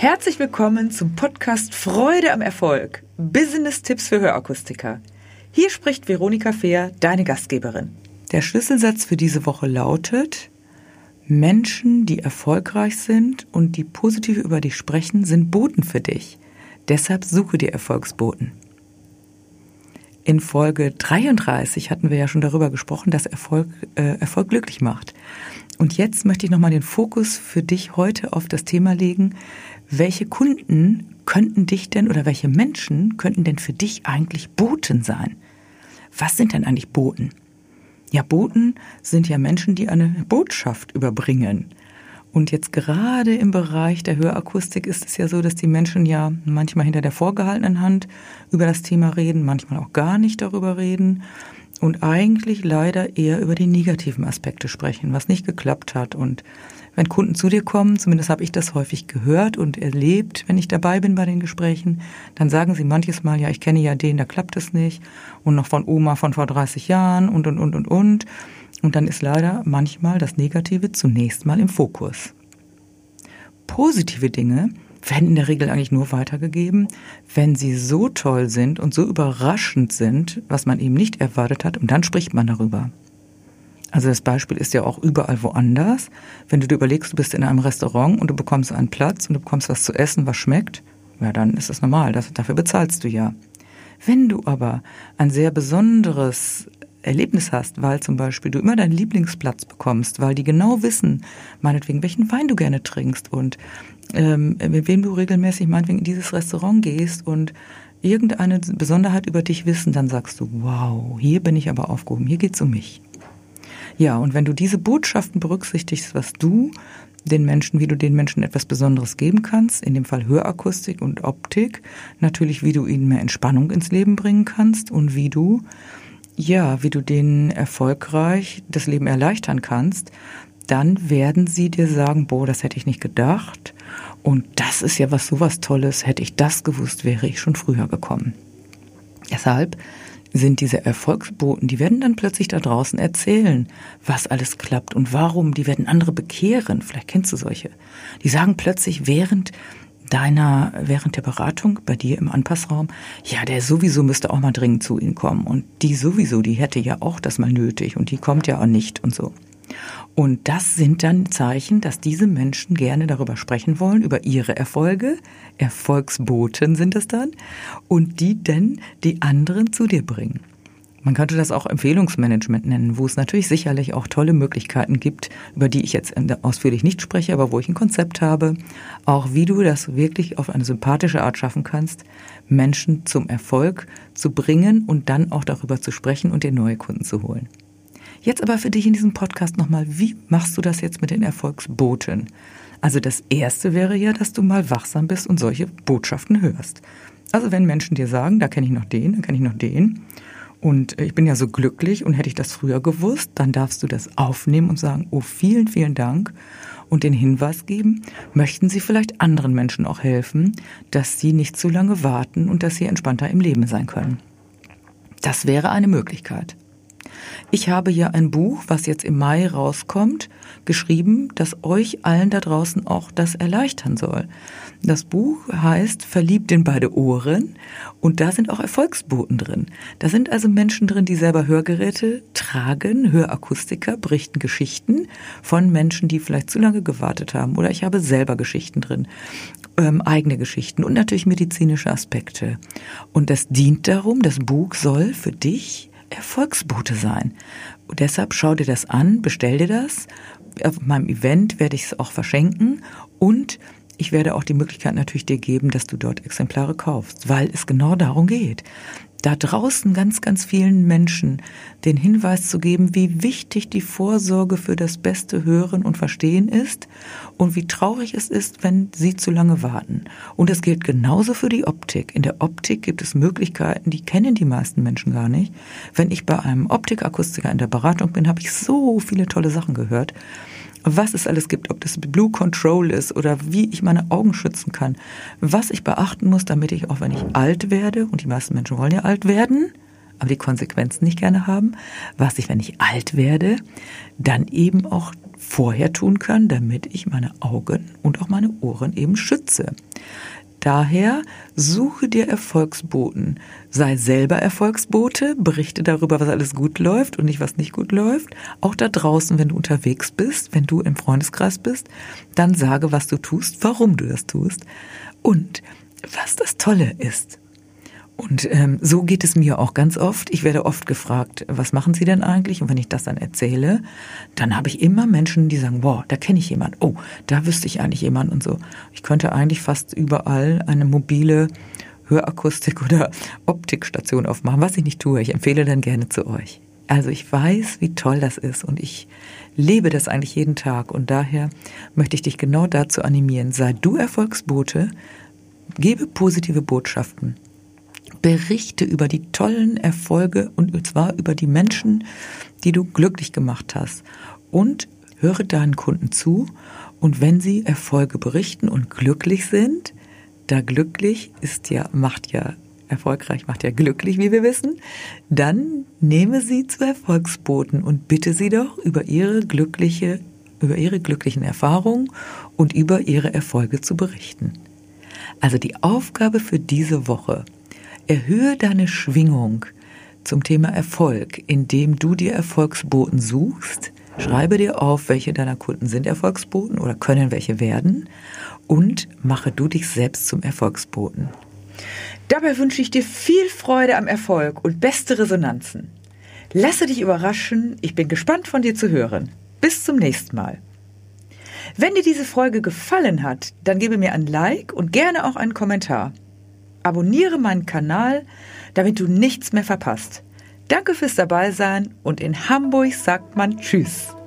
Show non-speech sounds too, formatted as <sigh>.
Herzlich willkommen zum Podcast Freude am Erfolg. Business-Tipps für Hörakustiker. Hier spricht Veronika Fehr, deine Gastgeberin. Der Schlüsselsatz für diese Woche lautet, Menschen, die erfolgreich sind und die positiv über dich sprechen, sind Boten für dich. Deshalb suche dir Erfolgsboten. In Folge 33 hatten wir ja schon darüber gesprochen, dass Erfolg, äh, Erfolg glücklich macht. Und jetzt möchte ich nochmal den Fokus für dich heute auf das Thema legen, welche Kunden könnten dich denn oder welche Menschen könnten denn für dich eigentlich Boten sein? Was sind denn eigentlich Boten? Ja, Boten sind ja Menschen, die eine Botschaft überbringen. Und jetzt gerade im Bereich der Hörakustik ist es ja so, dass die Menschen ja manchmal hinter der vorgehaltenen Hand über das Thema reden, manchmal auch gar nicht darüber reden und eigentlich leider eher über die negativen Aspekte sprechen, was nicht geklappt hat. Und wenn Kunden zu dir kommen, zumindest habe ich das häufig gehört und erlebt, wenn ich dabei bin bei den Gesprächen, dann sagen sie manches Mal, ja, ich kenne ja den, da klappt es nicht und noch von Oma von vor 30 Jahren und, und, und, und, und. Und dann ist leider manchmal das Negative zunächst mal im Fokus. Positive Dinge werden in der Regel eigentlich nur weitergegeben, wenn sie so toll sind und so überraschend sind, was man eben nicht erwartet hat, und dann spricht man darüber. Also das Beispiel ist ja auch überall woanders. Wenn du dir überlegst, du bist in einem Restaurant und du bekommst einen Platz und du bekommst was zu essen, was schmeckt, ja, dann ist das normal, das, dafür bezahlst du ja. Wenn du aber ein sehr besonderes Erlebnis hast, weil zum Beispiel du immer deinen Lieblingsplatz bekommst, weil die genau wissen, meinetwegen, welchen Wein du gerne trinkst und ähm, mit wem du regelmäßig meinetwegen in dieses Restaurant gehst und irgendeine Besonderheit über dich wissen, dann sagst du, wow, hier bin ich aber aufgehoben, hier geht's um mich. Ja, und wenn du diese Botschaften berücksichtigst, was du den Menschen, wie du den Menschen etwas Besonderes geben kannst, in dem Fall Hörakustik und Optik, natürlich wie du ihnen mehr Entspannung ins Leben bringen kannst und wie du ja, wie du denen erfolgreich das Leben erleichtern kannst, dann werden sie dir sagen, boah, das hätte ich nicht gedacht. Und das ist ja was sowas Tolles. Hätte ich das gewusst, wäre ich schon früher gekommen. Deshalb sind diese Erfolgsboten, die werden dann plötzlich da draußen erzählen, was alles klappt und warum. Die werden andere bekehren. Vielleicht kennst du solche. Die sagen plötzlich, während deiner, während der Beratung bei dir im Anpassraum, ja, der sowieso müsste auch mal dringend zu Ihnen kommen. Und die sowieso, die hätte ja auch das mal nötig und die kommt ja auch nicht und so. Und das sind dann Zeichen, dass diese Menschen gerne darüber sprechen wollen, über ihre Erfolge. Erfolgsboten sind es dann. Und die denn die anderen zu dir bringen. Man könnte das auch Empfehlungsmanagement nennen, wo es natürlich sicherlich auch tolle Möglichkeiten gibt, über die ich jetzt ausführlich nicht spreche, aber wo ich ein Konzept habe, auch wie du das wirklich auf eine sympathische Art schaffen kannst, Menschen zum Erfolg zu bringen und dann auch darüber zu sprechen und dir neue Kunden zu holen. Jetzt aber für dich in diesem Podcast nochmal, wie machst du das jetzt mit den Erfolgsboten? Also das erste wäre ja, dass du mal wachsam bist und solche Botschaften hörst. Also wenn Menschen dir sagen, da kenne ich noch den, da kenne ich noch den, und ich bin ja so glücklich und hätte ich das früher gewusst, dann darfst du das aufnehmen und sagen, oh, vielen, vielen Dank und den Hinweis geben, möchten Sie vielleicht anderen Menschen auch helfen, dass sie nicht zu lange warten und dass sie entspannter im Leben sein können. Das wäre eine Möglichkeit. Ich habe hier ein Buch, was jetzt im Mai rauskommt, geschrieben, das euch allen da draußen auch das erleichtern soll. Das Buch heißt Verliebt in beide Ohren und da sind auch Erfolgsboten drin. Da sind also Menschen drin, die selber Hörgeräte tragen, Hörakustiker, berichten Geschichten von Menschen, die vielleicht zu lange gewartet haben oder ich habe selber Geschichten drin, ähm, eigene Geschichten und natürlich medizinische Aspekte. Und das dient darum, das Buch soll für dich Erfolgsbote sein. Und deshalb schau dir das an, bestell dir das. Auf meinem Event werde ich es auch verschenken und ich werde auch die Möglichkeit natürlich dir geben, dass du dort Exemplare kaufst, weil es genau darum geht da draußen ganz, ganz vielen Menschen den Hinweis zu geben, wie wichtig die Vorsorge für das beste Hören und Verstehen ist und wie traurig es ist, wenn sie zu lange warten. Und es gilt genauso für die Optik. In der Optik gibt es Möglichkeiten, die kennen die meisten Menschen gar nicht. Wenn ich bei einem Optikakustiker in der Beratung bin, habe ich so viele tolle Sachen gehört was es alles gibt, ob das Blue Control ist oder wie ich meine Augen schützen kann, was ich beachten muss, damit ich auch wenn ich alt werde, und die meisten Menschen wollen ja alt werden, aber die Konsequenzen nicht gerne haben, was ich, wenn ich alt werde, dann eben auch vorher tun kann, damit ich meine Augen und auch meine Ohren eben schütze. Daher suche dir Erfolgsboten. Sei selber Erfolgsbote, berichte darüber, was alles gut läuft und nicht, was nicht gut läuft. Auch da draußen, wenn du unterwegs bist, wenn du im Freundeskreis bist, dann sage, was du tust, warum du das tust und was das Tolle ist. Und ähm, so geht es mir auch ganz oft. Ich werde oft gefragt, was machen Sie denn eigentlich? Und wenn ich das dann erzähle, dann habe ich immer Menschen, die sagen, wow, da kenne ich jemanden. Oh, da wüsste ich eigentlich jemanden und so. Ich könnte eigentlich fast überall eine mobile Hörakustik <laughs> oder Optikstation aufmachen, was ich nicht tue. Ich empfehle dann gerne zu euch. Also ich weiß, wie toll das ist und ich lebe das eigentlich jeden Tag und daher möchte ich dich genau dazu animieren. Sei du Erfolgsbote, gebe positive Botschaften Berichte über die tollen Erfolge und zwar über die Menschen, die du glücklich gemacht hast. Und höre deinen Kunden zu und wenn sie Erfolge berichten und glücklich sind, da glücklich ist ja, macht ja erfolgreich, macht ja glücklich, wie wir wissen, dann nehme sie zu Erfolgsboten und bitte sie doch über ihre glückliche, über ihre glücklichen Erfahrungen und über ihre Erfolge zu berichten. Also die Aufgabe für diese Woche Erhöhe deine Schwingung zum Thema Erfolg, indem du dir Erfolgsboten suchst. Schreibe dir auf, welche deiner Kunden sind Erfolgsboten oder können welche werden und mache du dich selbst zum Erfolgsboten. Dabei wünsche ich dir viel Freude am Erfolg und beste Resonanzen. Lasse dich überraschen, ich bin gespannt von dir zu hören. Bis zum nächsten Mal. Wenn dir diese Folge gefallen hat, dann gebe mir ein Like und gerne auch einen Kommentar. Abonniere meinen Kanal, damit du nichts mehr verpasst. Danke fürs Dabeisein und in Hamburg sagt man Tschüss.